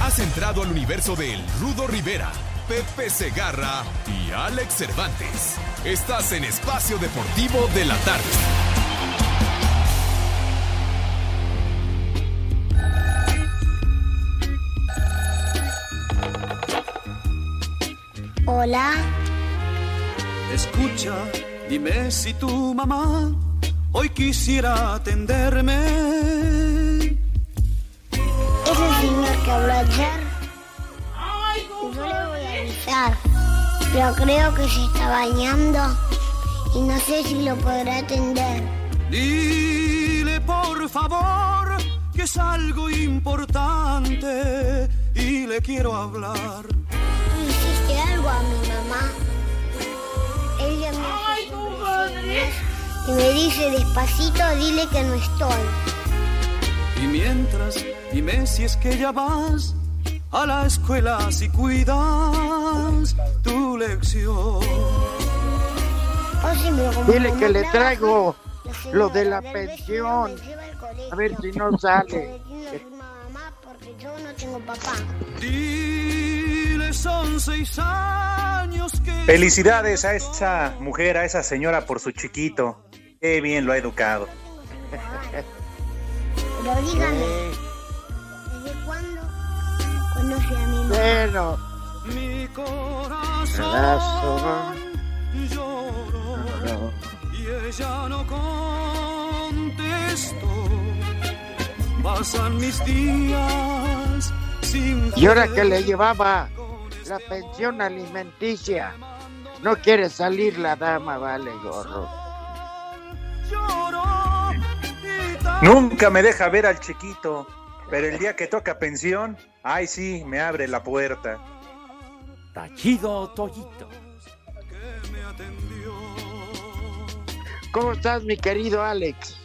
Has entrado al universo de El Rudo Rivera, Pepe Segarra y Alex Cervantes. Estás en Espacio Deportivo de la Tarde. Hola. Escucha, dime si tu mamá hoy quisiera atenderme. Ese señor que habló ayer. Yo le voy a avisar. Pero creo que se está bañando. Y no sé si lo podrá atender. Dile por favor que es algo importante y le quiero hablar. ¿Tú hiciste algo a mi mamá? Ella me señas y me dice despacito, dile que no estoy. Y mientras, dime si es que ya vas a la escuela si cuidas tu lección. Dile que le traigo lo de la pensión. A ver si no sale. Mamá porque yo no tengo papá. Dile son seis años que... Felicidades a esa mujer, a esa señora por su chiquito. Qué bien lo ha educado. Pero dígame, Eh, ¿desde cuándo conoce a mi mamá? bueno, Mi corazón lloró no. y ella no contestó. Pasan mis días sin y ahora que le llevaba la pensión alimenticia, no quiere salir la dama, vale, gorro. Nunca me deja ver al chiquito, pero el día que toca pensión, ay sí, me abre la puerta. Tachido Toyito. que me atendió. ¿Cómo estás, mi querido Alex?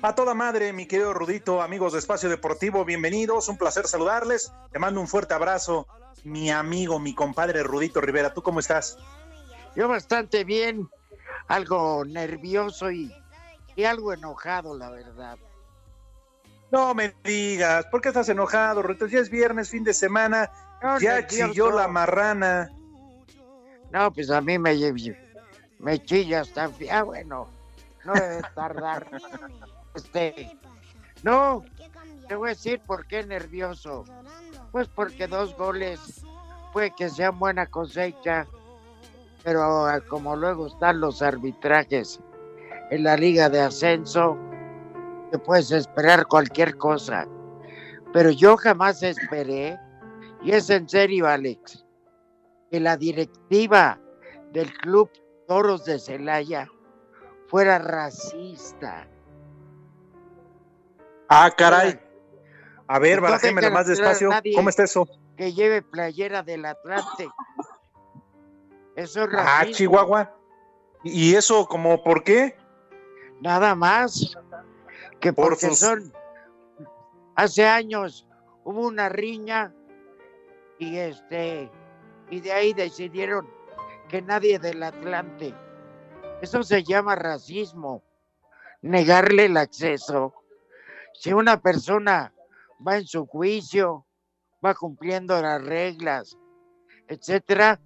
A toda madre, mi querido Rudito, amigos de Espacio Deportivo, bienvenidos, un placer saludarles. Te mando un fuerte abrazo, mi amigo, mi compadre Rudito Rivera. ¿Tú cómo estás? Yo bastante bien, algo nervioso y, y algo enojado, la verdad. No me digas, ¿por qué estás enojado, Rudito? Ya es viernes, fin de semana, No, ya chilló la marrana. No, pues a mí me, me chilla hasta... Ah, bueno, no debe tardar. Este, no, te voy a decir por qué nervioso. Pues porque dos goles puede que sean buena cosecha, pero ah, como luego están los arbitrajes en la liga de ascenso, te puedes esperar cualquier cosa. Pero yo jamás esperé, y es en serio, Alex, que la directiva del club Toros de Celaya fuera racista. Ah, caray. A ver, dejan más despacio. ¿Cómo está eso? Que lleve playera del Atlante. Eso es Ah, racismo. Chihuahua. ¿Y eso como por qué? Nada más que Por porque sus- son hace años hubo una riña y este y de ahí decidieron que nadie del Atlante. Eso se llama racismo. Negarle el acceso. Si una persona va en su juicio, va cumpliendo las reglas, etcétera,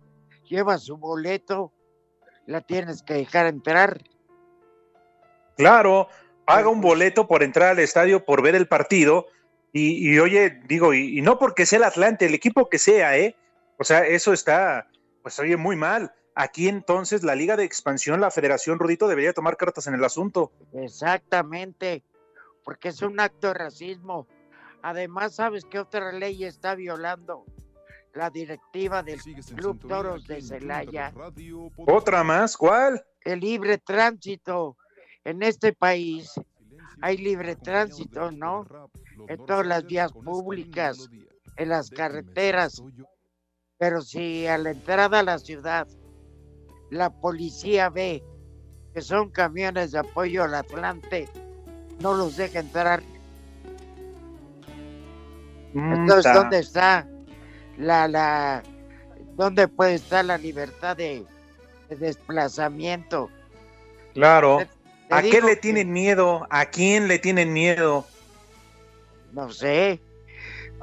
lleva su boleto, la tienes que dejar entrar. Claro, paga un boleto por entrar al estadio, por ver el partido. Y, y oye, digo, y, y no porque sea el Atlante, el equipo que sea, ¿eh? O sea, eso está, pues oye, muy mal. Aquí entonces la Liga de Expansión, la Federación Rudito, debería tomar cartas en el asunto. Exactamente, porque es un acto de racismo. Además, ¿sabes qué otra ley está violando? La directiva del Club Toros de Celaya. Otra más, ¿cuál? El libre tránsito. En este país hay libre tránsito, ¿no? En todas las vías públicas. en las carreteras. Pero si a la entrada a la ciudad la policía ve que son camiones de apoyo al Atlante, no los deja entrar. Entonces, Mm, ta. ¿dónde está la, la, dónde puede estar la libertad de, de desplazamiento? Claro. ¿A qué le que- tienen miedo? ¿A quién le tienen miedo? No sé,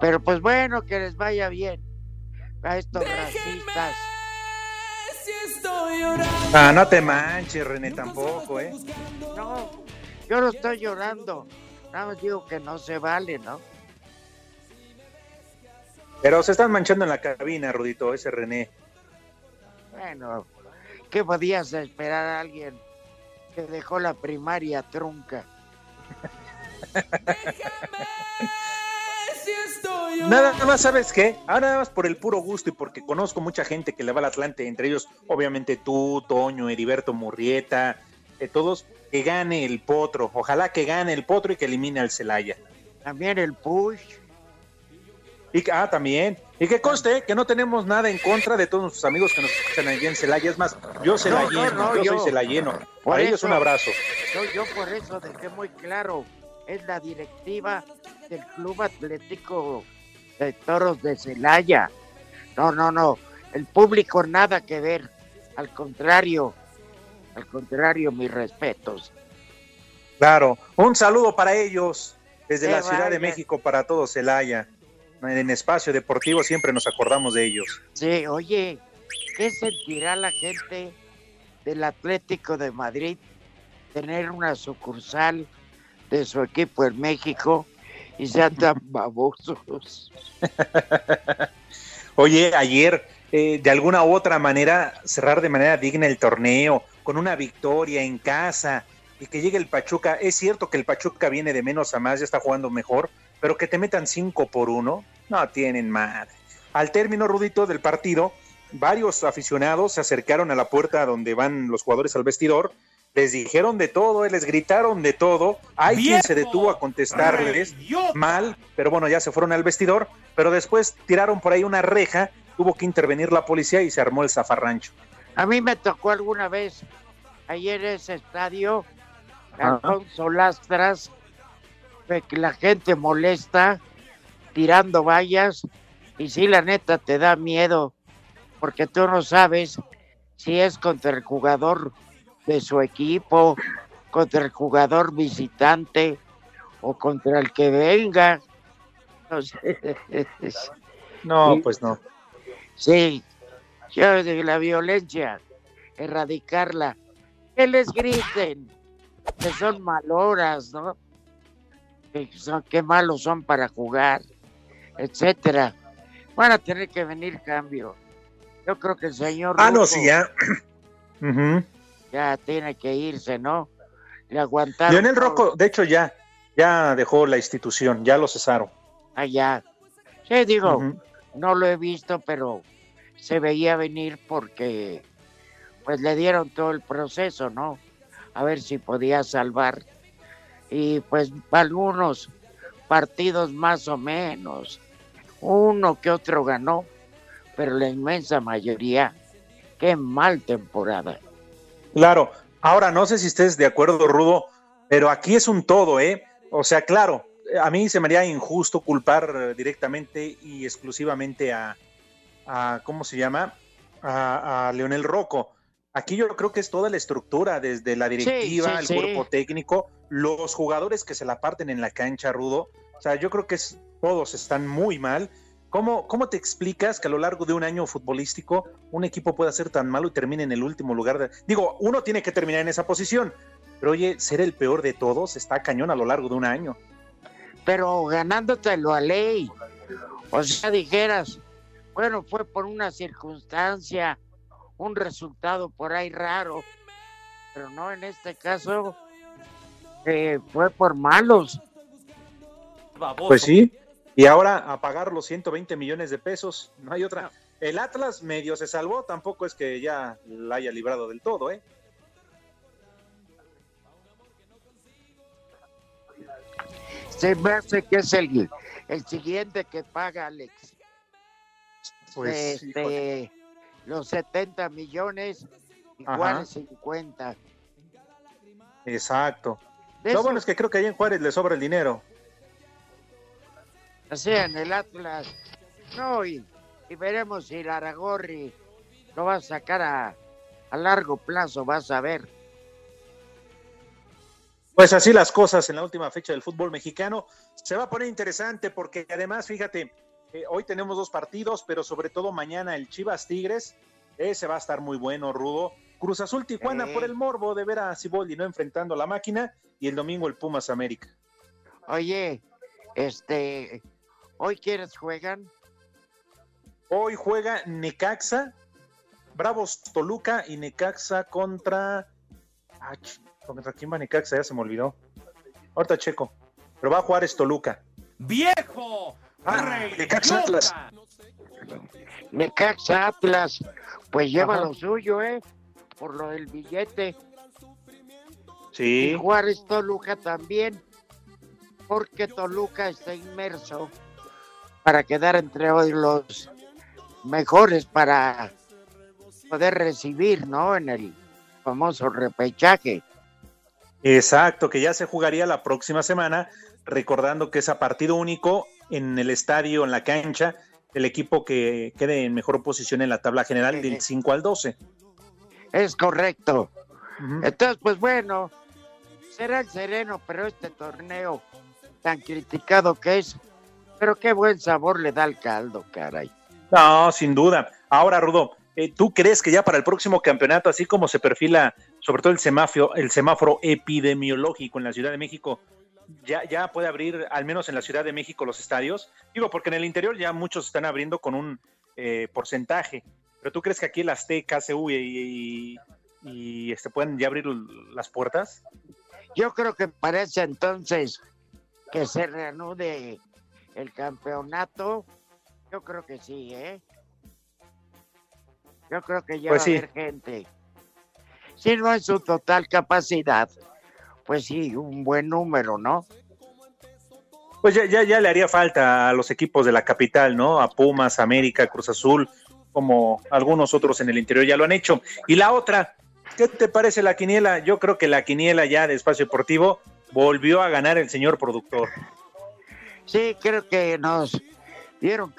pero pues bueno, que les vaya bien a estos racistas. Ah, no te manches, René, tampoco, ¿eh? No, yo no estoy llorando, nada más digo que no se vale, ¿no? Pero se están manchando en la cabina, Rudito, ese René. Bueno, ¿qué podías esperar a alguien que dejó la primaria trunca? Nada más, ¿sabes qué? Ahora nada más por el puro gusto y porque conozco mucha gente que le va al Atlante, entre ellos, obviamente tú, Toño, Heriberto Murrieta, eh, todos, que gane el Potro. Ojalá que gane el Potro y que elimine al Celaya. También el push. Y que- ah, también. Y que conste que no tenemos nada en contra de todos nuestros amigos que nos escuchan allí en Celaya. Es más, yo se la No, no, lleno, no, yo, yo- soy celayeno. Por Para ellos un abrazo. Yo, yo por eso dejé muy claro, es la directiva del Club Atlético de Toros de Celaya. No, no, no, el público nada que ver, al contrario, al contrario, mis respetos. Claro. Un saludo para ellos desde la Ciudad de. México para todo Celaya. En Espacio Deportivo siempre nos acordamos de ellos. Sí, oye, ¿qué sentirá la gente del Atlético de Madrid tener una sucursal de su equipo en México y sean tan babosos? Oye, ayer, eh, de alguna u otra manera, cerrar de manera digna el torneo, con una victoria en casa y que llegue el Pachuca. Es cierto que el Pachuca viene de menos a más, ya está jugando mejor, pero que te metan cinco por uno, no tienen madre. Al término, Rudito, del partido, varios aficionados se acercaron a la puerta donde van los jugadores al vestidor, les dijeron de todo, eh, les gritaron de todo. Hay quien se detuvo a contestarles mal, pero bueno, ya se fueron al vestidor, pero después tiraron por ahí una reja, tuvo que intervenir la policía y se armó el zafarrancho. A mí me tocó alguna vez ayer en ese estadio. Alfonso Lastras, la gente molesta tirando vallas y sí, la neta te da miedo porque tú no sabes si es contra el jugador de su equipo, contra el jugador visitante o contra el que venga. No sé. No, Sí. pues no. Sí, yo de la violencia, erradicarla. Que les griten, que son maloras, ¿no? Que, son, que malos son para jugar, etcétera. Van a tener que venir cambio. Yo creo que el señor Ah, no, sí, ya. Ya tiene que irse, ¿no? Le aguantaron. Leonel Rocco, de hecho, ya, ya dejó la institución, ya lo cesaron. Allá. Sí, digo, no lo he visto, pero se veía venir porque pues le dieron todo el proceso, ¿no? A ver si podía salvar. Y pues algunos partidos más o menos. Uno que otro ganó, pero la inmensa mayoría, qué mal temporada. Claro. Ahora, no sé si estés de acuerdo, Rudo, pero aquí es un todo, ¿eh? O sea, claro, a mí se me haría injusto culpar directamente y exclusivamente a, a ¿cómo se llama? A, a Leonel Rocco. Aquí yo creo que es toda la estructura, desde la directiva, sí, el sí. cuerpo técnico, los jugadores que se la parten en la cancha, Rudo. O sea, yo creo que es, todos están muy mal. ¿Cómo, ¿Cómo te explicas que a lo largo de un año futbolístico un equipo pueda ser tan malo y termine en el último lugar? De... Digo, uno tiene que terminar en esa posición, pero oye, ser el peor de todos está cañón a lo largo de un año. Pero ganándotelo a ley. O sea, dijeras, bueno, fue por una circunstancia, un resultado por ahí raro, pero no en este caso eh, fue por malos. Pues sí. Y ahora a pagar los 120 millones de pesos, no hay otra. El Atlas medio se salvó, tampoco es que ya la haya librado del todo, ¿eh? Se me hace que es el, el siguiente que paga Alex. Pues, este, los 70 millones y. Juárez 50. Exacto. Lo eso, bueno es que creo que ahí en Juárez le sobra el dinero. sea, en el Atlas. No, y, y veremos si el Aragorri lo va a sacar a, a largo plazo, vas a ver. Pues así las cosas en la última fecha del fútbol mexicano. Se va a poner interesante porque además, fíjate, eh, hoy tenemos dos partidos, pero sobre todo mañana el Chivas Tigres. Ese va a estar muy bueno, Rudo. Cruz Azul Tijuana por el morbo de ver a Ciboldi no enfrentando a la máquina y el domingo el Pumas América. Oye, este, ¿hoy quiénes juegan? Hoy juega Necaxa, Bravos Toluca y Necaxa contra. Ah, ¿Contra quién va Necaxa? Ya se me olvidó. Ahorita checo. Pero va a jugar es Toluca. ¡Viejo! Ah, ¡Rey! Necaxa Atlas. Necaxa Atlas, pues lleva Ajá. lo suyo, ¿eh? Por lo del billete. Sí. Y Juárez Toluca también, porque Toluca está inmerso para quedar entre hoy los mejores para poder recibir, ¿no? En el famoso repechaje. Exacto, que ya se jugaría la próxima semana, recordando que es a partido único en el estadio, en la cancha, el equipo que quede en mejor posición en la tabla general del 5 al 12. Es correcto. Entonces, pues bueno, será el sereno, pero este torneo tan criticado que es, pero qué buen sabor le da al caldo, caray. No, sin duda. Ahora, Rudo, eh, ¿tú crees que ya para el próximo campeonato, así como se perfila, sobre todo el semáforo, el semáforo epidemiológico en la Ciudad de México, ya, ya puede abrir, al menos en la Ciudad de México, los estadios? Digo, porque en el interior ya muchos están abriendo con un eh, porcentaje. Pero ¿tú crees que aquí el Azteca, CU y, y, y, este, pueden ya abrir las puertas? Yo creo que para ese entonces que se reanude el campeonato, yo creo que sí, ¿eh? Yo creo que ya Pues va sí. a haber gente. Si no es su total capacidad, pues sí, un buen número, ¿no? Pues ya, ya, ya le haría falta a los equipos de la capital, ¿no? A Pumas, América, Cruz Azul, como algunos otros en el interior ya lo han hecho. Y la otra, ¿qué te parece la quiniela? Yo creo que la quiniela ya de Espacio Deportivo volvió a ganar el señor productor. Sí, creo que nos dieron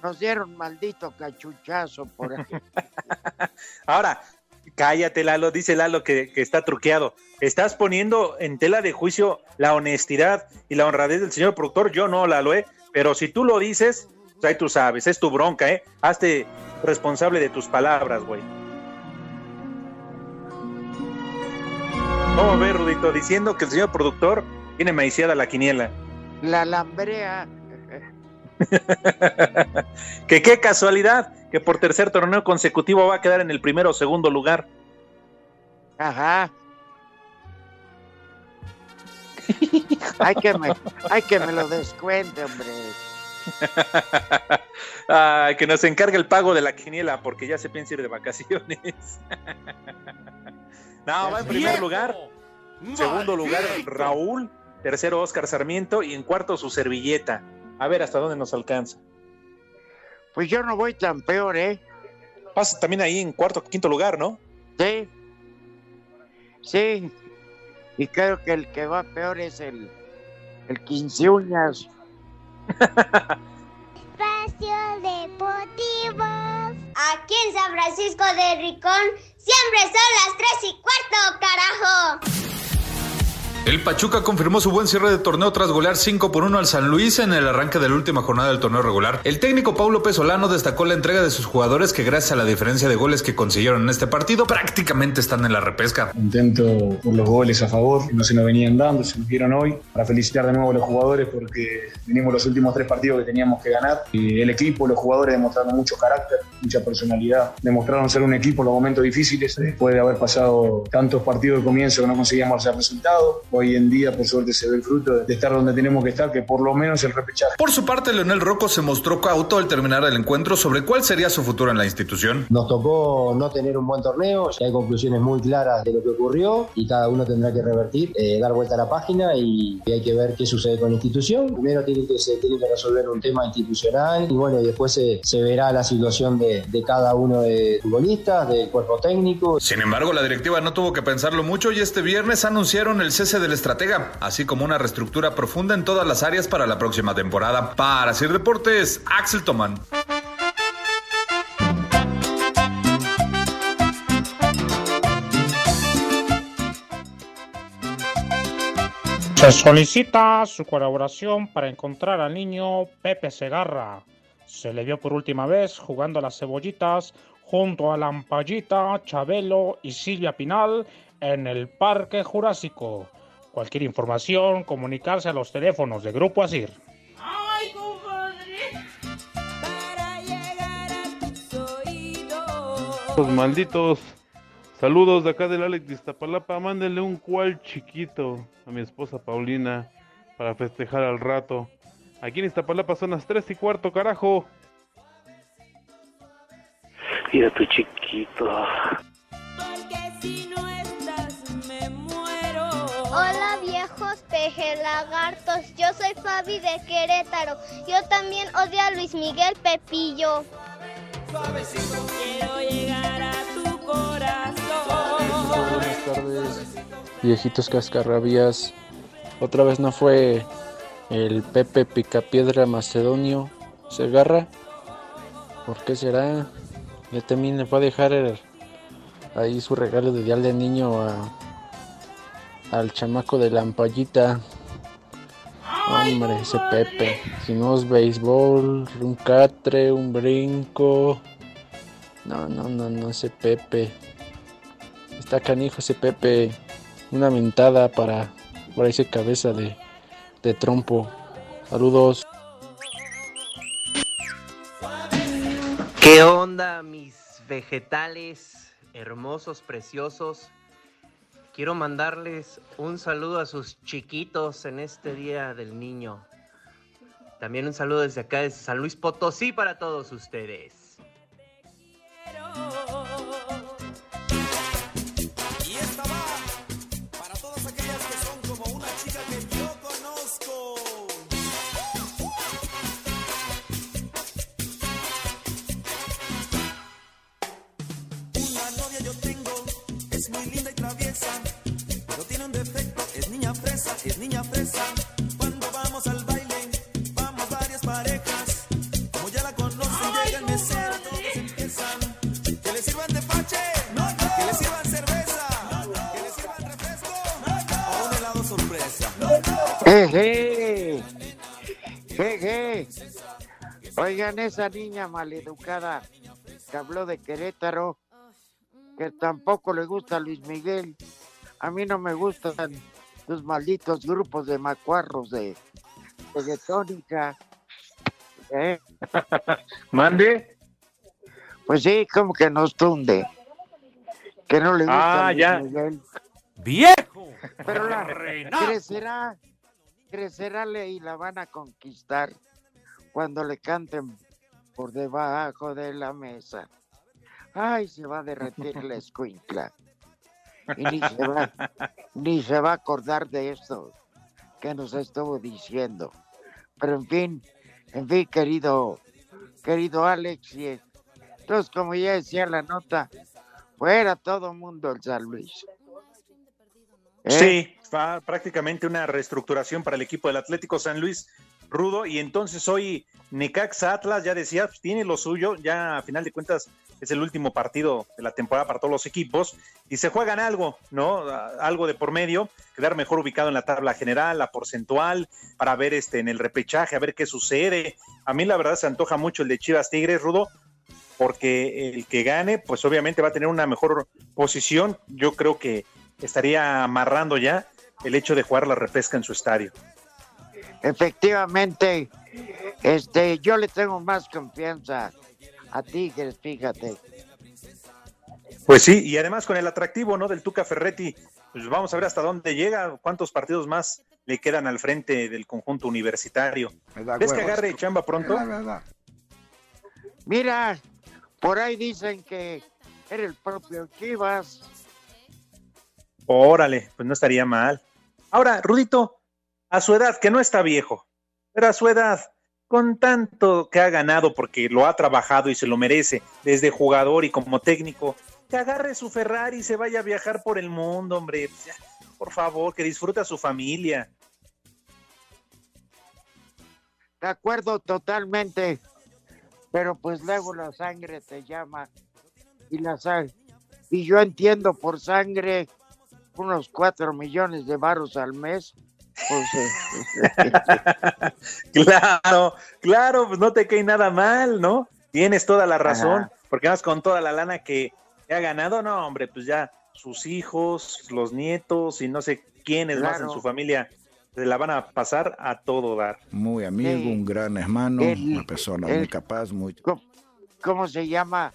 nos dieron maldito cachuchazo por ahí. Ahora, cállate, Lalo, dice Lalo que, está truqueado. Estás poniendo en tela de juicio la honestidad y la honradez del señor productor. Yo no, Lalo, ¿eh? Pero si tú lo dices, pues ahí tú sabes, es tu bronca, ¿eh? Hazte responsable de tus palabras, güey. ¿Cómo ves, Rudito? Diciendo que el señor productor tiene maiciada la quiniela. La lambrea, que qué casualidad que por tercer torneo consecutivo va a quedar en el primero o segundo lugar. ajá. Hay que me, hay que me lo descuente, hombre. Ah, que nos encargue el pago de la quiniela porque ya se piensa ir de vacaciones. no, va en primer lugar. Segundo lugar. Raúl. Tercero, Oscar Sarmiento. Y en cuarto, su servilleta. A ver hasta dónde nos alcanza. Pues yo no voy tan peor, ¿eh? Pasa también ahí en cuarto, quinto lugar, ¿no? Sí. Sí. Y creo que el que va peor es el, el quince uñas. Espacio Deportivo. Aquí en San Francisco de Ricón siempre son las 3 y cuarto, carajo. El Pachuca confirmó su buen cierre de torneo tras golear 5 por 1 al San Luis en el arranque de la última jornada del torneo regular. El técnico Paulo Pesolano destacó la entrega de sus jugadores que gracias a la diferencia de goles que consiguieron en este partido prácticamente están en la repesca. Contento por los goles a favor, que no se nos venían dando, se nos dieron hoy. Para felicitar de nuevo a los jugadores porque venimos los últimos tres partidos que teníamos que ganar. Y el equipo, los jugadores demostraron mucho carácter, mucha personalidad. Demostraron ser un equipo en los momentos difíciles. Después de haber pasado tantos partidos de comienzo que no conseguíamos hacer resultados, hoy en día por suerte se ve el fruto de estar donde tenemos que estar, que por lo menos el repechaje. Por su parte, Leonel Rocco se mostró cauto al terminar el encuentro sobre cuál sería su futuro en la institución. Nos tocó no tener un buen torneo, ya hay conclusiones muy claras de lo que ocurrió y cada uno tendrá que revertir, eh, dar vuelta a la página y, hay que ver qué sucede con la institución. Primero tiene que, se tiene que resolver un tema institucional y bueno, y después se, se verá la situación de, de cada uno de futbolistas, del cuerpo técnico. Sin embargo, la directiva no tuvo que pensarlo mucho y este viernes anunciaron el cese del estratega, así como una reestructura profunda en todas las áreas para la próxima temporada. Para Sir Deportes, Axel Toman. Se solicita su colaboración para encontrar al niño Pepe Segarra. Se le vio por última vez jugando a las cebollitas junto a Lampallita, Chabelo y Silvia Pinal en el Parque Jurásico. Cualquier información, comunicarse a los teléfonos de Grupo Asir. ¡Ay, Los malditos. Saludos de acá del Alex de Iztapalapa. Mándenle un cual chiquito a mi esposa Paulina para festejar al rato. Aquí en Iztapalapa son las 3 y cuarto, carajo. Mira tu chiquito. Lagartos. yo soy Fabi de Querétaro. Yo también odio a Luis Miguel Pepillo. quiero llegar a tu corazón. Buenas tardes, viejitos cascarrabias. Otra vez no fue el Pepe Picapiedra Macedonio Segarra. ¿Por qué será? Ya también le fue a dejar ahí su regalo de día de niño a, al chamaco de la ampallita. Hombre, ese Pepe. Si no es béisbol, un catre, un brinco. No, no, no, no, ese Pepe. Está canijo ese Pepe. Una mentada para por ese cabeza de, de trompo. Saludos. ¿Qué onda, mis vegetales hermosos, preciosos? Quiero mandarles un saludo a sus chiquitos en este Día del Niño. También un saludo desde acá, desde San Luis Potosí, para todos ustedes. Niña fresa. Cuando vamos al baile, vamos varias parejas. Como ya la conocen, llega el mesero, todos empiezan. Que le sirvan de pache, que le sirvan cerveza, que le sirvan refresco o un helado sorpresa. ¡Jeje! ¡Jeje! Oigan, esa niña maleducada que habló de Querétaro, que tampoco le gusta Luis Miguel. A mí no me gustan los malditos grupos de macuarros de reggaetónica. ¿Eh? ¿Mande? Pues sí, como que nos tunde. Que no le gusta ah, ya. ¡Viejo! Pero la crecerá, crecerá y la van a conquistar cuando le canten por debajo de la mesa. Ay, se va a derretir la escuincla y ni se va, ni se va a acordar de esto que nos estuvo diciendo. Pero en fin, en fin, querido, querido Alex, y entonces como ya decía la nota, fuera todo mundo el San Luis. ¿Eh? Sí, va prácticamente una reestructuración para el equipo del Atlético San Luis Rudo, y entonces hoy Necaxa Atlas, ya decía, pues, tiene lo suyo, ya a final de cuentas es el último partido de la temporada para todos los equipos y se juegan algo, ¿no? Algo de por medio, quedar mejor ubicado en la tabla general, la porcentual, para ver este en el repechaje, a ver qué sucede. A mí la verdad se antoja mucho el de Chivas Tigres, Rudo, porque el que gane, pues obviamente va a tener una mejor posición. Yo creo que estaría amarrando ya el hecho de jugar la repesca en su estadio. Efectivamente, este, yo le tengo más confianza a Tigres, fíjate. Pues sí, y además con el atractivo, ¿no? Del Tuca Ferretti, pues vamos a ver hasta dónde llega, cuántos partidos más le quedan al frente del conjunto universitario. ¿Ves que agarre chamba pronto? Mira, por ahí dicen que era el propio Chivas. Órale, pues no estaría mal. Ahora, Rudito, a su edad, que no está viejo, pero a su edad, con tanto que ha ganado porque lo ha trabajado y se lo merece desde jugador y como técnico, que agarre su Ferrari y se vaya a viajar por el mundo, hombre. Pues por favor, que disfrute a su familia. De acuerdo totalmente. Pero pues luego la sangre te llama. Y la sangre. Y yo entiendo por sangre unos cuatro millones de barros al mes. Pues, claro, claro, pues no te cae nada mal, ¿no? Tienes toda la razón, Ajá. porque vas con toda la lana que ha ganado, no, hombre, pues ya sus hijos, los nietos y no sé quiénes más en su familia se la van a pasar a todo dar. Muy amigo, Sí. un gran hermano, El- una persona el- muy capaz, muy... ¿cómo, cómo se llama?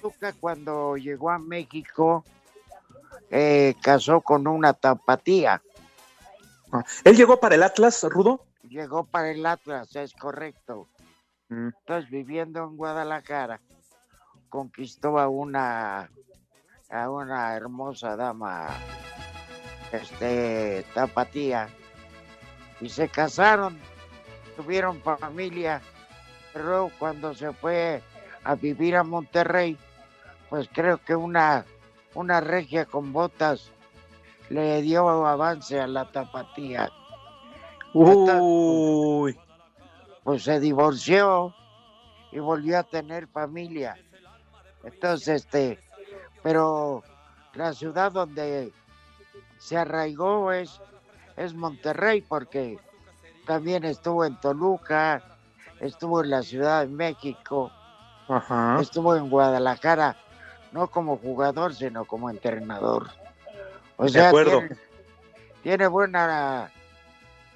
Tuca cuando llegó a México eh, casó con una tapatía. ¿Él llegó para el Atlas, Rudo? Llegó para el Atlas, es correcto. Mm. Entonces, viviendo en Guadalajara, conquistó a una a una hermosa dama, este, tapatía, y se casaron, tuvieron familia, pero cuando se fue a vivir a Monterrey, pues creo que una, una regia con botas le dio avance a la tapatía. Uy. Pues se divorció y volvió a tener familia. Entonces, este, pero la ciudad donde se arraigó es, es Monterrey, porque también estuvo en Toluca, estuvo en la Ciudad de México, Ajá. estuvo en Guadalajara, no como jugador, sino como entrenador. O De sea, acuerdo. Tiene, tiene buena,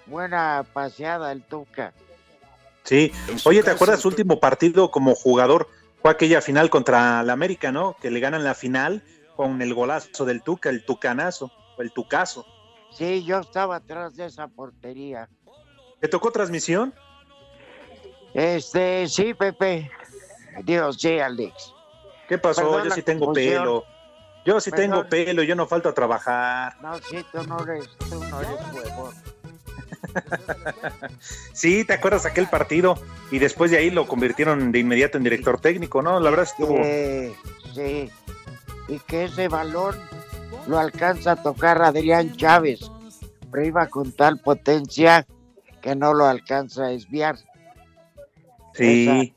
buena paseada el Tuca. Sí. Oye, ¿te acuerdas su último partido como jugador? Fue aquella final contra la América, ¿no? Que le ganan la final con el golazo del Tuca, el Tucanazo, o el Tucazo. Sí, yo estaba atrás de esa portería. ¿Te tocó transmisión? Este, sí, Pepe. Dios, sí, Alex. ¿Qué pasó? Perdón yo sí tengo confusión. pelo. Yo sí tengo pelo, yo no falto a trabajar. No, sí, tú no eres, tú no eres huevón. Sí, ¿te acuerdas aquel partido? Y después de ahí lo convirtieron de inmediato en director técnico, ¿no? La verdad estuvo... Eh, sí. Y que ese balón lo alcanza a tocar Adrián Chávez. Pero iba con tal potencia que no lo alcanza a desviar. Sí.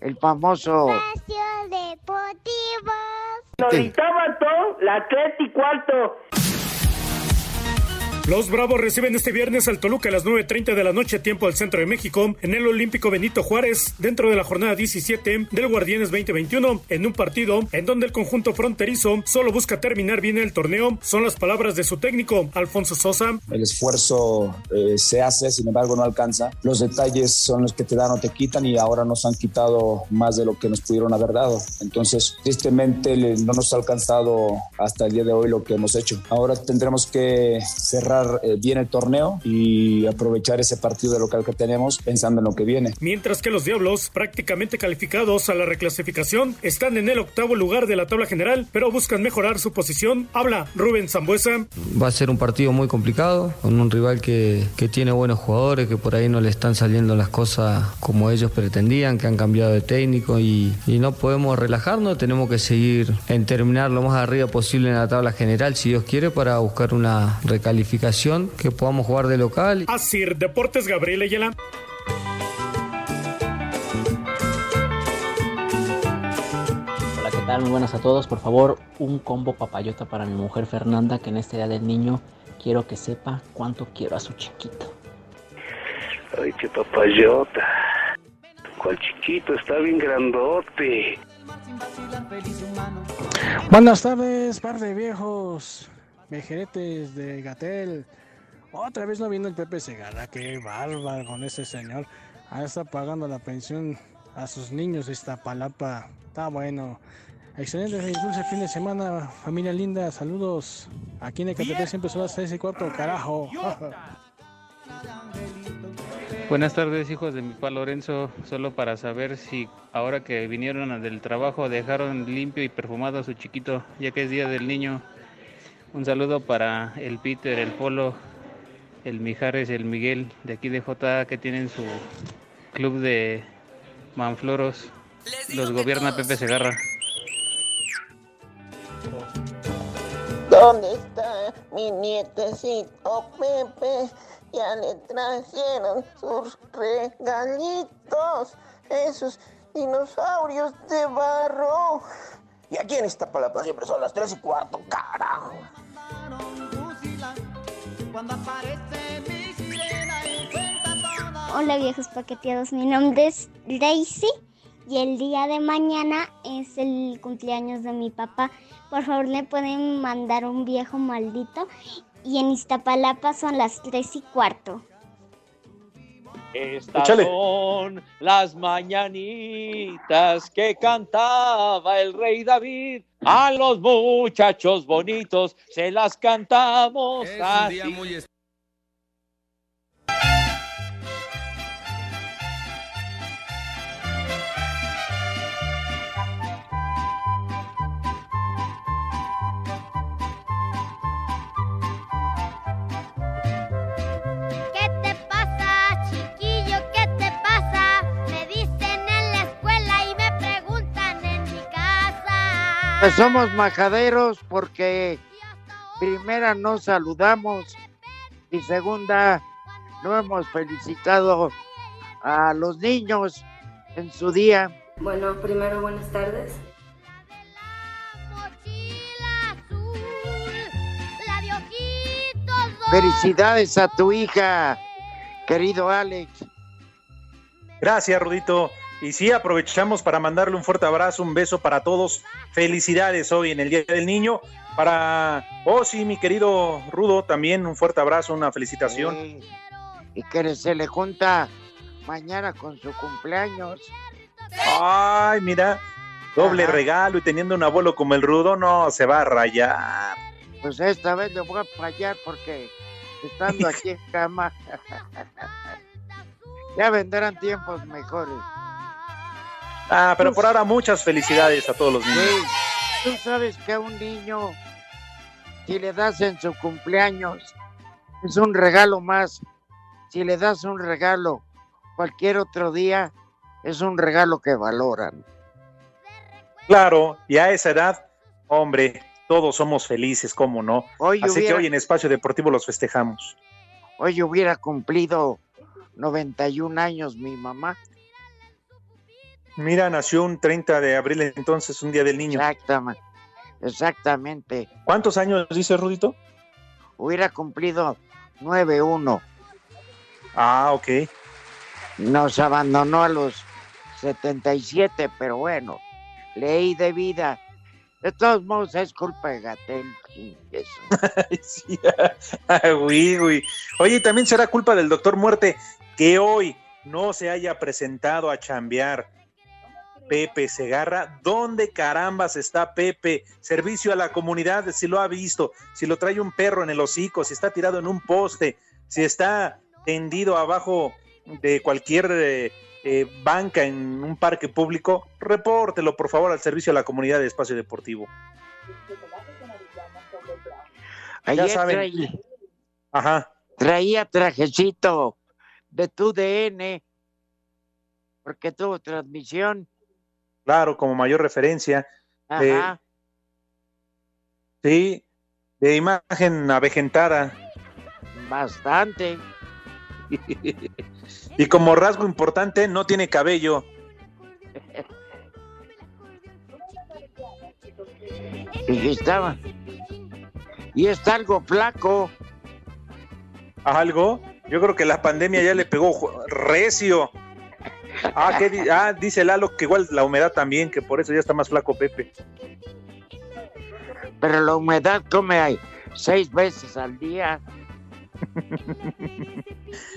El famoso Lolita todo, la tres y cuarto. Los Bravos reciben este viernes al Toluca a las 9.30 de la noche, tiempo del centro de México, en el Olímpico Benito Juárez, dentro de la jornada 17 del Guardianes 2021, en un partido en donde el conjunto fronterizo solo busca terminar bien el torneo. Son las palabras de su técnico, Alfonso Sosa. El esfuerzo eh, se hace, sin embargo no alcanza. Los detalles son los que te dan o te quitan y ahora nos han quitado más de lo que nos pudieron haber dado. Entonces, tristemente no nos ha alcanzado hasta el día de hoy lo que hemos hecho. Ahora tendremos que cerrar eh, bien el torneo y aprovechar ese partido de local que tenemos pensando en lo que viene. Mientras que los Diablos, prácticamente calificados a la reclasificación, están en el octavo lugar de la tabla general, pero buscan mejorar su posición. Habla Rubén Zambuesa. Va a ser un partido muy complicado, con un rival que, que tiene buenos jugadores, que por ahí no le están saliendo las cosas como ellos pretendían, que han cambiado de técnico y, y no podemos relajarnos, tenemos que seguir en terminar lo más arriba posible en la tabla general, si Dios quiere, para buscar una recalificación, que podamos jugar de local. Asir Deportes Gabriel Ayala. Hola, ¿qué tal? Muy buenas a todos. Por favor, un combo papayota para mi mujer Fernanda, que en este día del niño quiero que sepa cuánto quiero a su chiquito. Ay, qué papayota. ¿Cuál chiquito? Está bien grandote. Buenas tardes, par de viejos vejeretes de Gatel. Otra vez no vino el Pepe Segarra, qué bárbaro con ese señor. Ahí está pagando la pensión a sus niños de Iztapalapa. Está bueno. Excelente y dulce fin de semana, familia linda. Saludos. Aquí en Ecatepec siempre son las 6 y cuarto, carajo. Buenas tardes, hijos de mi pa Lorenzo. Solo para saber si ahora que vinieron del trabajo dejaron limpio y perfumado a su chiquito, ya que es día del niño. Un saludo para el Peter, el Polo, el Mijares, el Miguel de aquí de J que tienen su club de Manfloros. Los gobierna Pepe Segarra. ¿Dónde está mi nietecito Pepe? Ya le trajeron sus regalitos, esos dinosaurios de barro. Y aquí en esta palabra siempre son las tres y cuarto, carajo. Hola viejos paqueteados, mi nombre es Daisy y el día de mañana es el cumpleaños de mi papá. Por favor le pueden mandar un viejo maldito y en Iztapalapa son las tres y cuarto. Estas Échale. son las mañanitas que cantaba el rey David. A los muchachos bonitos se las cantamos así. ¿Qué Pues somos majaderos porque primera no saludamos y segunda no hemos felicitado a los niños en su día. Bueno, primero buenas tardes. La de ojitos Felicidades a tu hija, querido Alex. Gracias, Rudito. Y sí, aprovechamos para mandarle un fuerte abrazo, un beso para todos. Felicidades hoy en el Día del Niño. Para Osi, mi querido Rudo, también un fuerte abrazo, una felicitación. Sí. Y que se le junta mañana con su cumpleaños. Ay, mira, doble Ajá. regalo y teniendo un abuelo como el Rudo, no, se va a rayar. Pues esta vez le voy a fallar porque estando aquí en cama ya vendrán tiempos mejores. Ah, pero por ahora muchas felicidades a todos los niños. Sí, tú sabes que a un niño, si le das en su cumpleaños, es un regalo más. Si le das un regalo cualquier otro día, es un regalo que valoran. Claro, y a esa edad, hombre, todos somos felices, ¿cómo no? Hoy Así que hoy en Espacio Deportivo los festejamos. Hoy hubiera cumplido 91 años mi mamá. Mira, nació un 30 de abril, entonces, un día del niño. Exactamente. Exactamente. ¿Cuántos años dice Rudito? Hubiera cumplido 9-1. Ah, ok. Nos abandonó a los 77, pero bueno, ley de vida. De todos modos, es culpa de Gatel. Sí, ah. Oye, también será culpa del doctor Muerte que hoy no se haya presentado a chambear. Pepe Segarra, ¿dónde carambas está Pepe? Servicio a la comunidad, si lo ha visto, si lo trae un perro en el hocico, si está tirado en un poste, si está tendido abajo de cualquier eh, eh, banca en un parque público, repórtelo por favor al servicio a la comunidad de Espacio Deportivo. Ayer saben. traía, Ajá. traía trajecito de tu DN, porque tuvo transmisión. Claro, como mayor referencia. de- Ajá. sí, de imagen avejentada. Bastante. y como rasgo importante, no tiene cabello. Y estaba. Y está algo flaco. ¿Algo? Yo creo que la pandemia ya le pegó recio. Ah, ¿qué di- ah, dice Lalo que igual la humedad también, que por eso ya está más flaco Pepe. Pero la humedad come seis veces al día.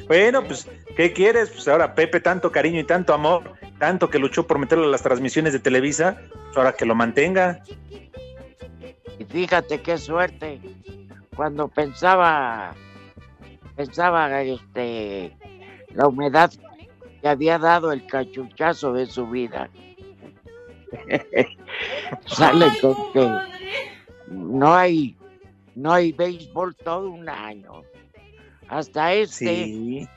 Bueno, pues, ¿qué quieres? Pues ahora Pepe, tanto cariño y tanto amor, tanto que luchó por meterlo a las transmisiones de Televisa, pues ahora que lo mantenga. Y fíjate qué suerte. Cuando pensaba, pensaba este, la humedad que había dado el cachuchazo de su vida. Sale con que no hay, no hay béisbol todo un año. Hasta este. Sí.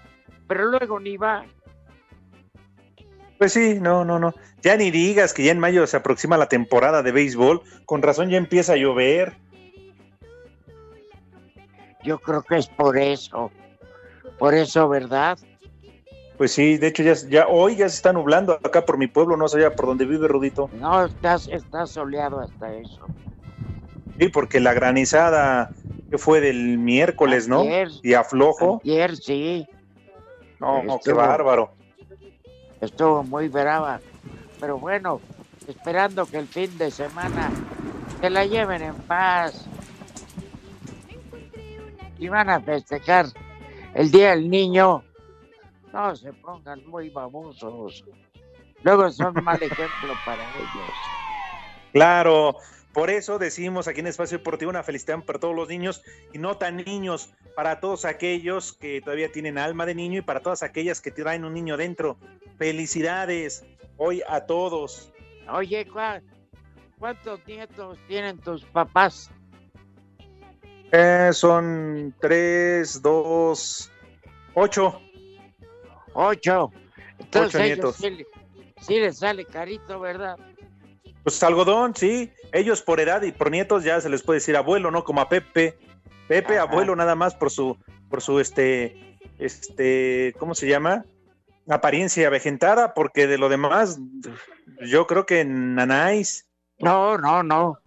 Pero luego ni va. Pues sí, no, no, no. Ya ni digas que ya en mayo se aproxima la temporada de béisbol. Con razón ya empieza a llover. Yo creo que es por eso. Por eso, ¿verdad? Pues sí, de hecho ya, ya hoy ya se está nublando acá por mi pueblo, no sé allá por donde vive Rudito. No, estás, está soleado hasta eso. Sí, porque la granizada que fue del miércoles, ¿no? Y aflojo. Ayer sí. No, no, qué Estuvo- bárbaro. Estuvo muy brava. Pero bueno, esperando que el fin de semana se la lleven en paz. Y van a festejar el Día del Niño. No se pongan muy babosos. Luego son mal ejemplo para ellos. Claro, por eso decimos aquí en Espacio Deportivo una felicidad para todos los niños y no tan niños, para todos aquellos que todavía tienen alma de niño y para todas aquellas que traen un niño dentro. Felicidades hoy a todos. Oye, ¿cuá- ¿cuántos nietos tienen tus papás? Eh, son tres, dos, ocho. Ocho. Entonces Ocho nietos. sí, le- sí les sale carito, ¿verdad? Pues algodón, sí. Ellos por edad y por nietos ya se les puede decir abuelo, ¿no? Como a Pepe. Pepe, abuelo, nada más por su, por su este, este, ¿cómo se llama? Apariencia avejentada, porque de lo demás, yo creo que nanáis. No, no, no.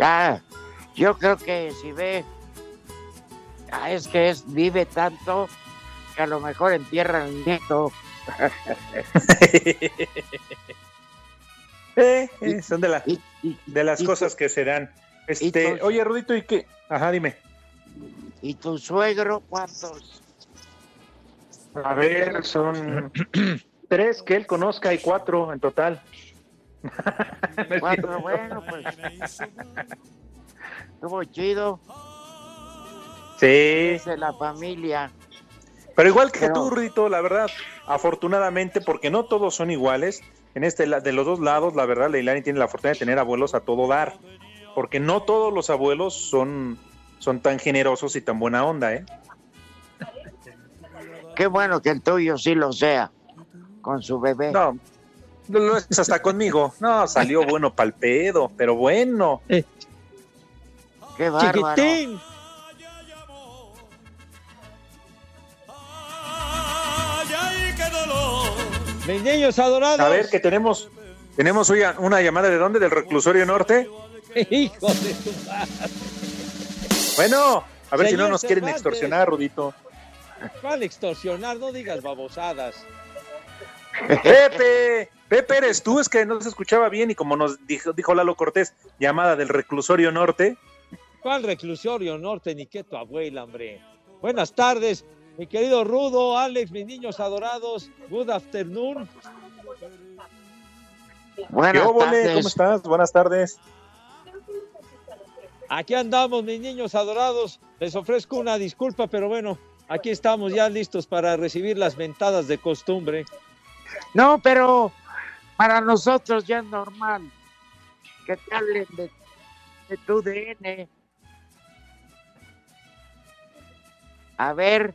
Ya, yo creo que si ve, ah, es que es, vive tanto que a lo mejor entierran el nieto. Eh, eh, son de, la, de las cosas que se dan. Este, oye, Rudito, ¿y qué? Ajá, dime. ¿Y tu suegro cuántos? A ver, son tres que él conozca y cuatro en total. Cuatro, bueno, pues. Estuvo chido. Sí. Es de la familia. Pero igual que Pero- tú, Rudito, la verdad, afortunadamente, porque no todos son iguales, en este de los dos lados, la verdad, Leilani tiene la fortuna de tener abuelos a todo dar, porque no todos los abuelos son, son tan generosos y tan buena onda, ¿eh? Qué bueno que el tuyo sí lo sea, con su bebé. No, lo es hasta conmigo. No, salió bueno pal pedo, pero bueno. Qué bárbaro. Chiquitín. Mis niños adorados. A ver, que tenemos, tenemos hoy una llamada de dónde, del reclusorio norte. Hijo de tu madre. Bueno, a ver si no nos quieren extorsionar, Rudito. ¿Cuál extorsionar? No digas babosadas. Pepe, Pepe eres tú, es que no se escuchaba bien y como nos dijo, dijo Lalo Cortés, llamada del reclusorio norte. ¿Cuál reclusorio norte ni qué tu abuela, hombre? Buenas tardes, mi querido Rudo, Alex, mis niños adorados. Good afternoon. Buenas tardes. ¿Cómo estás? Buenas tardes. Aquí andamos, mis niños adorados. Les ofrezco una disculpa, pero bueno, aquí estamos ya listos para recibir las ventadas de costumbre. No, pero para nosotros ya es normal que te hablen de, de tu DN. A ver,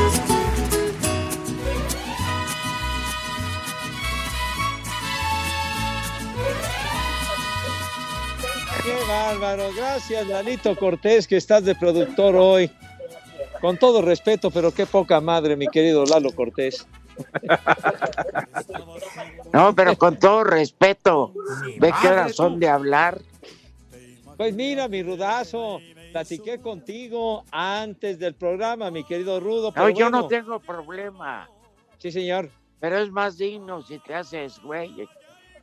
Qué bárbaro. Gracias, Lalito Cortés, que estás de productor hoy. Con todo respeto, pero qué poca madre, mi querido Lalo Cortés. No, pero con todo respeto, ve qué horas son de hablar. Pues mira, mi rudazo, platiqué contigo antes del programa, mi querido Rudo. pero No, yo no tengo problema. Sí, señor. Pero es más digno si te haces güey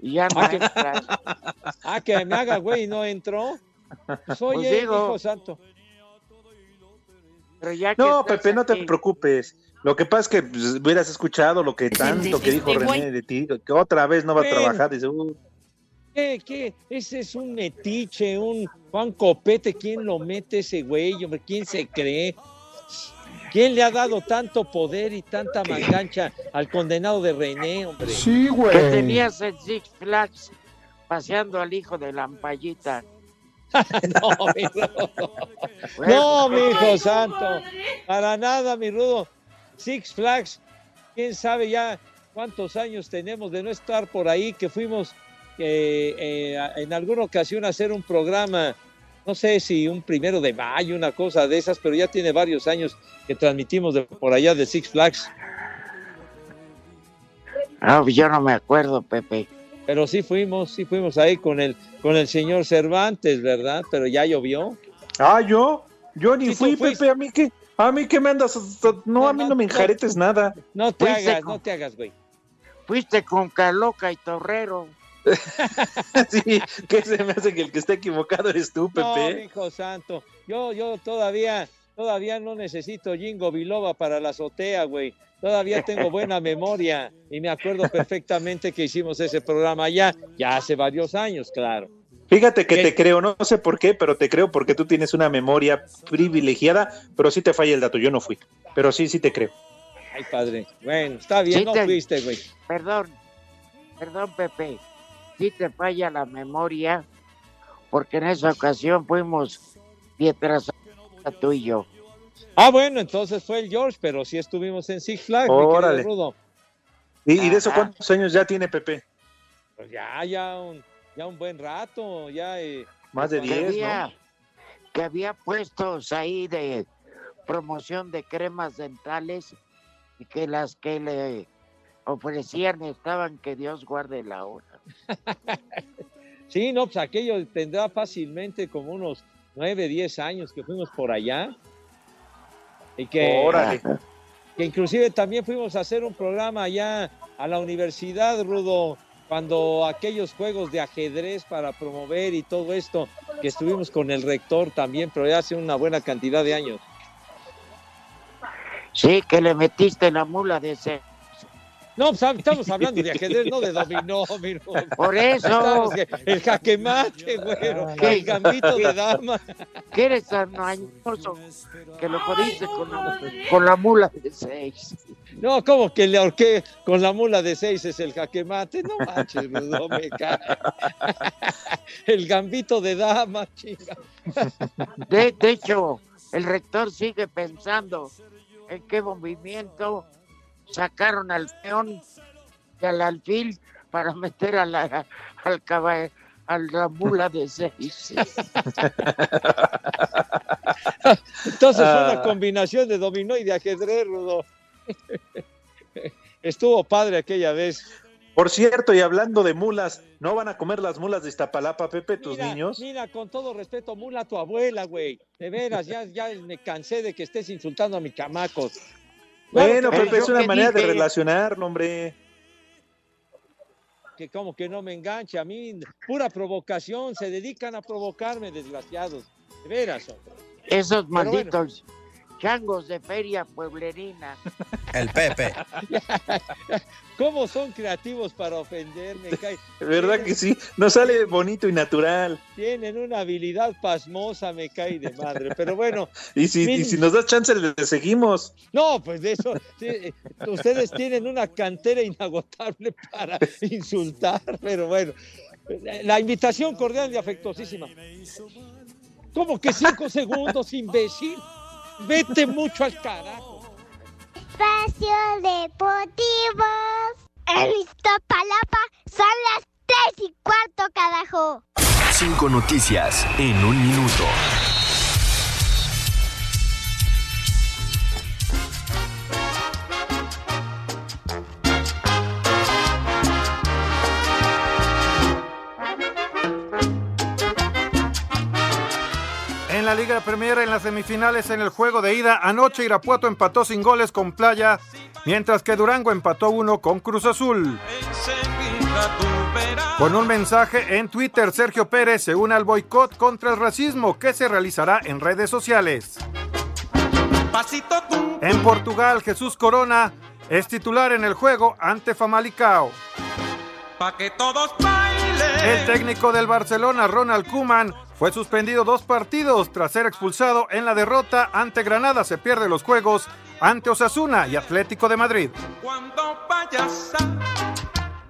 y ya no Ah, que- entras. Ah, que me haga güey, ¿no entró? Pues, oye, Pues digo. hijo santo. Pero ya que No, Pepe, no te preocupes. Lo que pasa es que pues, hubieras escuchado lo que tanto que dijo. René de ti, que otra vez no va a trabajar. Dice, "Uh, ¿Qué, qué? Ese es un metiche, un Juan Copete. ¿Quién lo mete ese güey? ¿Quién se cree? ¿Quién le ha dado tanto poder y tanta mangancha al condenado de René, hombre? Sí, Que tenías en Six Flags paseando al hijo de Lampallita. no, mi Rudo. No, mi hijo santo. Para nada, mi Rudo. Six Flags, quién sabe ya cuántos años tenemos de no estar por ahí, que fuimos eh, eh, en alguna ocasión a hacer un programa, no sé si un primero de mayo, una cosa de esas, pero ya tiene varios años que transmitimos de por allá de Six Flags. Ah, yo no me acuerdo, Pepe. Pero sí fuimos, sí fuimos ahí con el, con el señor Cervantes, ¿verdad? Pero ya llovió. Ah, yo, yo ni Sí, fui. Pepe, a mí que, a mí que me andas, no, a mí no me enjaretes nada. No te Fuiste hagas, con- no te hagas, güey. Fuiste con Caloca y Torrero. sí, que se me hace que el que está equivocado eres tú, No, Pepe. hijo santo. Yo, yo todavía, todavía no necesito Jingo Biloba para la azotea, güey. Todavía tengo buena memoria y me acuerdo perfectamente que hicimos ese programa allá, ya hace varios años, claro. Fíjate que te creo, no sé por qué, pero te creo porque tú tienes una memoria privilegiada, pero sí te falla el dato, yo no fui. Pero sí, sí te creo. Ay, padre. Bueno, está bien, Sí no te- fuiste, güey. Perdón, perdón, Pepe. Sí te falla la memoria, porque en esa ocasión fuimos piedras tú y yo. Ah, bueno, entonces fue el George, pero sí estuvimos en Six Flags, Órale. Rudo. ¿Y, y de eso cuántos años ya tiene Pepe? Pues ya, ya un, ya un buen rato, ya. eh, Más de que 10, había, ¿no? que había puestos ahí de promoción de cremas dentales y que las que le ofrecían estaban que Dios guarde la hora. Sí, no, pues aquello tendrá fácilmente como unos 9, 10 años que fuimos por allá. Y que, Órale. que inclusive también fuimos a hacer un programa allá a la universidad, Rudo, cuando aquellos juegos de ajedrez para promover y todo esto, que estuvimos con el rector también, pero ya hace una buena cantidad de años. Sí, que le metiste la mula de ese. No, pues, estamos hablando de ajedrez, no de dominó. Por eso. El jaque mate, güero, ¿Qué? el gambito de dama. Que eres tan mañoso que lo jodiste con la, con la mula de seis. No, como que le ahorqué con la mula de seis es el jaque mate. No manches, no me cae. El gambito de dama, chica. De, de hecho, el rector sigue pensando en qué movimiento sacaron al peón y al alfil para meter a la, al caballo, a la mula de seis. Entonces fue una Ah. combinación de dominó y de ajedrez, Rudo. Estuvo padre aquella vez. Por cierto, y hablando de mulas, ¿no van a comer las mulas de Iztapalapa, Pepe, tus Mira, niños? mira, con todo respeto, mula tu abuela, güey. De veras, ya, ya me cansé de que estés insultando a mi camacos. Bueno, Pepe, es yo una manera de dije. relacionarlo, hombre. que como que no me enganche a mí, pura provocación, se dedican a provocarme, desgraciados. De veras, hombre. Esos Pero bueno. Changos de feria pueblerina. El Pepe. ¿Cómo son creativos para ofenderme? cae? ¿Verdad que sí? Nos sale bonito y natural. Tienen una habilidad pasmosa, me cae de madre. Pero bueno, Y si, Miren. y si nos das chance, le seguimos. no, pues de eso, sí, eh, ustedes tienen una cantera inagotable para insultar, pero bueno, la invitación cordial y afectuosísima. ¿Cómo que cinco segundos, imbécil? Vete mucho al carajo. Espacio Deportivo. En Iztapalapa son las tres y cuarto, carajo. Cinco noticias en un minuto. La Liga Premier en las semifinales en el juego de ida, anoche Irapuato empató sin goles con Playa, mientras que Durango empató uno con Cruz Azul. Con un mensaje en Twitter, Sergio Pérez se une al boicot contra el racismo que se realizará en redes sociales. En Portugal, Jesús Corona es titular en el juego ante Famalicao. Pa' que todos. El técnico del Barcelona, Ronald Koeman, fue suspendido dos partidos tras ser expulsado en la derrota ante Granada. Se pierde los juegos ante Osasuna y Atlético de Madrid.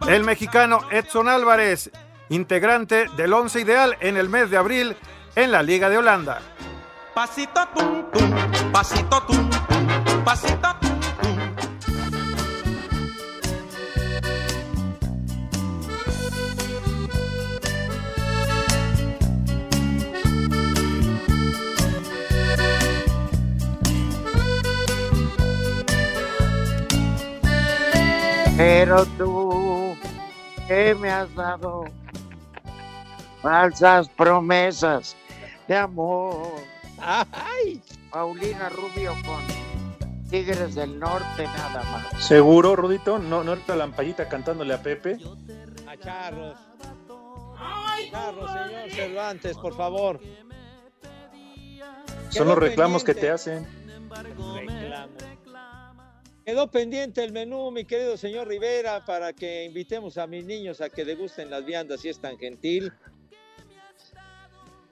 El mexicano Edson Álvarez, integrante del once ideal en el mes de abril en la Liga de Holanda. Pasito tum tum, pasito tum tum, pasito Pero tú, ¿qué me has dado? Falsas promesas de amor. ¡Ay! Paulina Rubio con Tigres del Norte nada más. ¿Seguro, Rudito? ¿No, no era Lampallita cantándole a Pepe? A Charros. Charros, señor Cervantes, por favor. Son los reclamos que te hacen. Reclamo. Quedó pendiente el menú, mi querido señor Rivera, para que invitemos a mis niños a que degusten las viandas, si es tan gentil.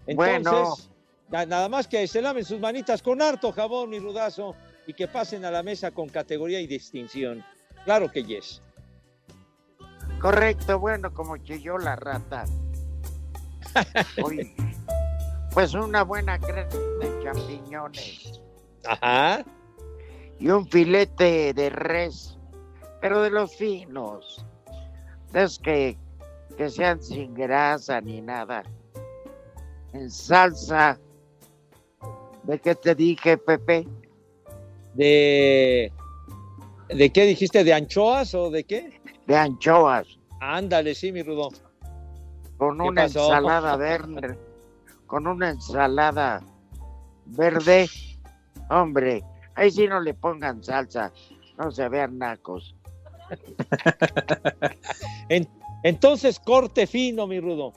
Entonces, Bueno. na- nada más que se laven sus manitas con harto jabón y rudazo y que pasen a la mesa con categoría y distinción. Claro que yes. Correcto, bueno, como chilló la rata. Oye, pues una buena crema de champiñones. Ajá. Y un filete de res, pero de los finos. Es que, que sean sin grasa ni nada. En salsa. ¿De qué te dije, Pepe? De. ¿De qué dijiste? ¿De anchoas o de qué? De anchoas. Ándale, sí, mi Rudo. con ¿Qué una pasó? ensalada verde, con una ensalada verde, hombre, ahí sí no le pongan salsa, no se vean nacos. En- entonces, corte fino, mi Rudo.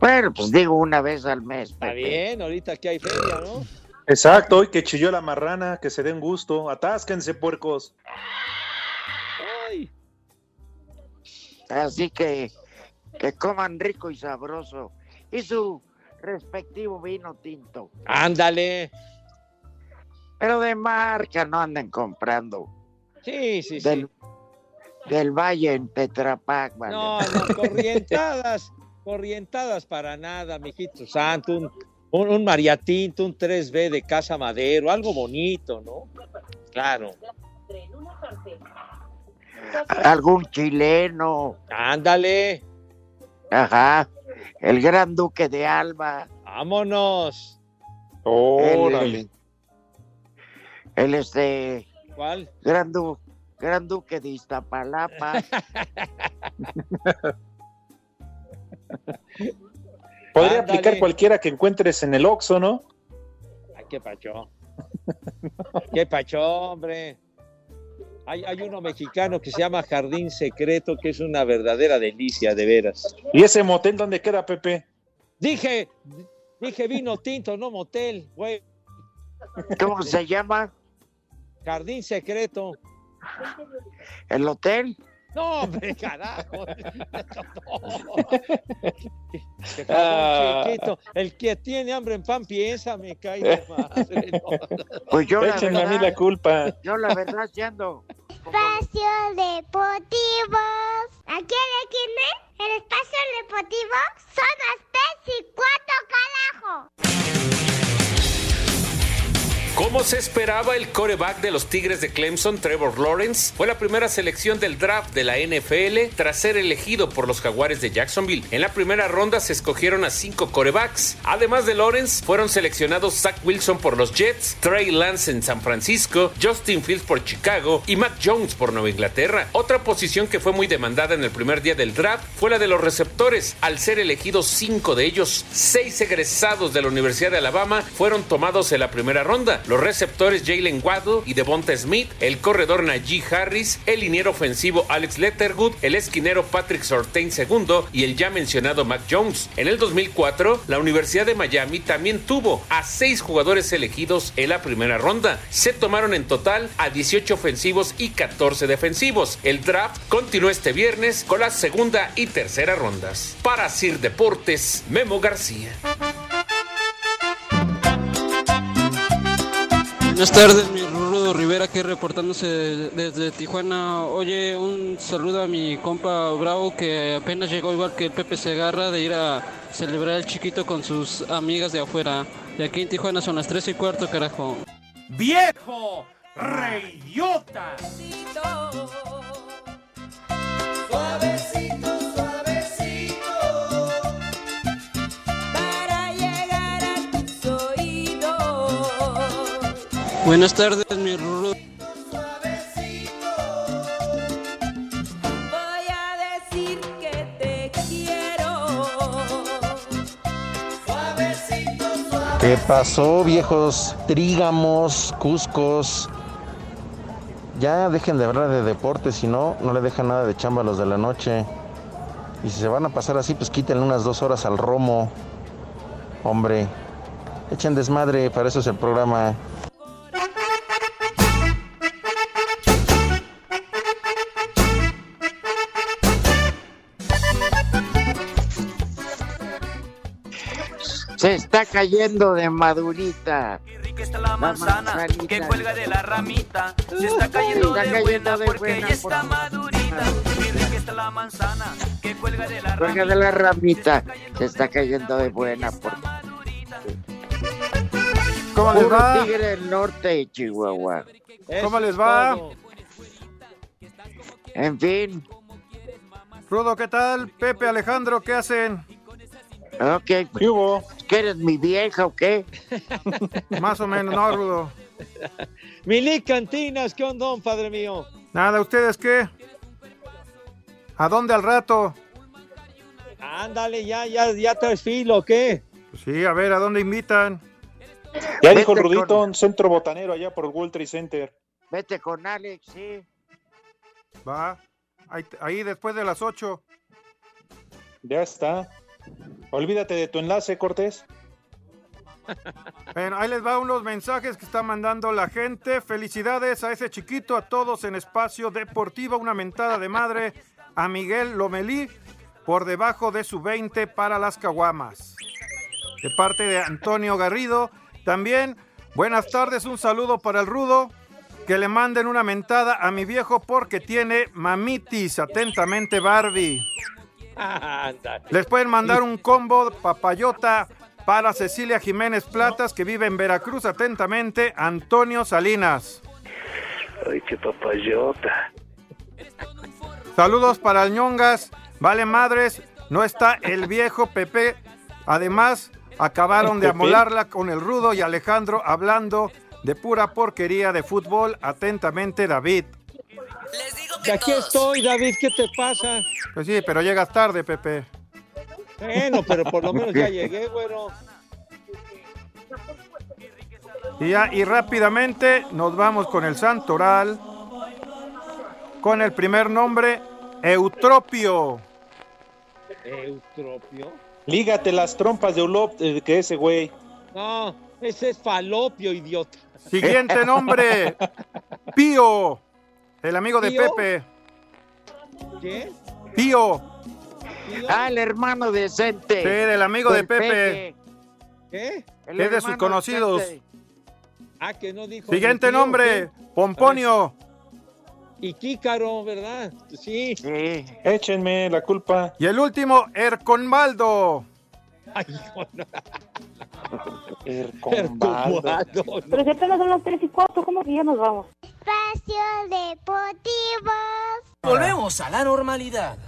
Bueno, pues digo una vez al mes. Está bien, ahorita que hay feria, ¿no? Exacto, hoy que chilló la marrana, que se den gusto. Atásquense, puercos. Ay, Así que que coman rico y sabroso y su respectivo vino tinto. ándale. Pero de marca no anden comprando. Sí, sí, sí. Del, del Valle en Tetrapac, vale. No, no, corrientadas, corrientadas para nada, mijito santo. Un, un, un mariatinto, un 3B de Casa Madero, algo bonito, ¿no? Claro. Algún chileno. Ándale. Ajá. El gran duque de Alba. Vámonos. El, el, este ¿Cuál? gran, du- gran duque de Iztapalapa. Podría Ándale. aplicar cualquiera que encuentres en el Oxxo, ¿no? Ay, qué pacho. qué pacho, hombre. Hay, hay uno mexicano que se llama Jardín Secreto, que es una verdadera delicia, de veras. ¿Y ese motel dónde queda, Pepe? Dije, dije vino tinto, no motel, güey. ¿Cómo se llama? Jardín Secreto. ¿El hotel? No, hombre, carajo. No. Ah. chiquito. El que tiene hambre en pan piensa, me cae de madre. no. Pues yo la Échenme a mí verdad, la culpa. yo la verdad ando. Espacio Deportivo. Aquí en XN, el espacio deportivo son las 3 y 4 carajo. ¿Cómo Como se esperaba, el coreback de los Tigres de Clemson, Trevor Lawrence, fue la primera selección del draft de la NFL tras ser elegido por los Jaguares de Jacksonville. En la primera ronda se escogieron a cinco corebacks. Además de Lawrence, fueron seleccionados Zach Wilson por los Jets, Trey Lance en San Francisco, Justin Fields por Chicago y Mac Jones por Nueva Inglaterra. Otra posición que fue muy demandada en el primer día del draft fue la de los receptores, al ser elegidos cinco de ellos. Seis egresados de la Universidad de Alabama fueron tomados en la primera ronda. Los receptores Jalen Waddle y Devonta Smith, el corredor Najee Harris, el liniero ofensivo Alex Lettergood, el esquinero Patrick Sortain II y el ya mencionado Mac Jones. En el 2004, la Universidad de Miami también tuvo a seis jugadores elegidos en la primera ronda. Se tomaron en total a 18 ofensivos y 14 defensivos. El draft continuó este viernes con la segunda y tercera rondas. Para Sir Deportes, Memo García. Buenas tardes, mi Rudo Rivera, aquí reportándose desde Tijuana. Oye, un saludo a mi compa Bravo que apenas llegó igual que el Pepe Segarra de ir a celebrar el chiquito con sus amigas de afuera. Y aquí en Tijuana son las 3 y cuarto, carajo. ¡Viejo! ¡Reyota! Suavecito, Buenas tardes, mi Rudo. Voy a decir que te quiero. Suavecito, suavecito. ¿Qué pasó, viejos trígamos, cuscos? Ya dejen de hablar de deportes, si no, no le dejan nada de chamba a los de la noche. Y si se van a pasar así, pues quítenle unas dos horas al romo. Hombre, echen desmadre, para eso es el programa. Se está cayendo de madurita. está la manzana que cuelga de la ramita. Se está cayendo Se está de cayendo buena de porque buena ya está por- madurita. Qué rica está la manzana que cuelga de la Cuelga de la ramita. Se está cayendo de buena. Por... ¿Cómo les va? tigre del norte de Chihuahua. ¿Cómo les va? En fin. Rudo, ¿qué tal? Pepe, Alejandro, ¿qué hacen? Ok. ¿Qué hubo? ¿Que eres mi vieja o qué? Más o menos, no, Rudo. Milik Cantinas, ¿qué onda, padre mío? Nada, ¿ustedes qué? ¿A dónde al rato? Ándale, ya, ya, ya traes filo, ¿qué? Pues sí, a ver, ¿a dónde invitan? Ya dijo el Vete Rudito, con- un centro botanero allá por World Trade Center. Vete con Alex, sí. Va. Ahí, ahí después de las 8. Ya está. Olvídate de tu enlace, Cortés. Bueno, ahí les va unos mensajes que está mandando la gente. Felicidades a ese chiquito, a todos en Espacio Deportivo. Una mentada de madre a Miguel Lomelí por debajo de su 20 para las caguamas. De parte de Antonio Garrido. También, buenas tardes, un saludo para el Rudo. Que le manden una mentada a mi viejo porque tiene mamitis. Atentamente, Barbie. Les pueden mandar un combo papayota para Cecilia Jiménez Platas, que vive en Veracruz. Atentamente, Antonio Salinas. Ay, qué papayota. Saludos para Alñongas. Vale madres, no está el viejo Pepe. Además, acabaron de amolarla con el Rudo y Alejandro hablando de pura porquería de fútbol. Atentamente, David. Que aquí estoy, David, ¿qué te pasa? Pues sí, pero llegas tarde, Pepe. Bueno, pero por lo menos ya llegué, güero. Y, ya, y rápidamente nos vamos con el Santoral. Con el primer nombre, Eutropio. Eutropio. Lígate las trompas de Ulop, eh, que ese güey. No, ese es falopio, idiota. Siguiente nombre, Pío. El amigo de. Pepe. ¿Qué? Pío. Ah, el hermano decente. Sí, del amigo de Pepe. ¿Qué? El Es de sus conocidos. decente. Ah, que no dijo. Siguiente tío, nombre, ¿qué? Pomponio. Y Kícaro, ¿verdad? Sí. Échenme la culpa. Y el último, Erconbaldo. Perturbado. Pero si apenas son las 3 y 4, ¿cómo que ya nos vamos? Espacio Deportivo. Volvemos a la normalidad.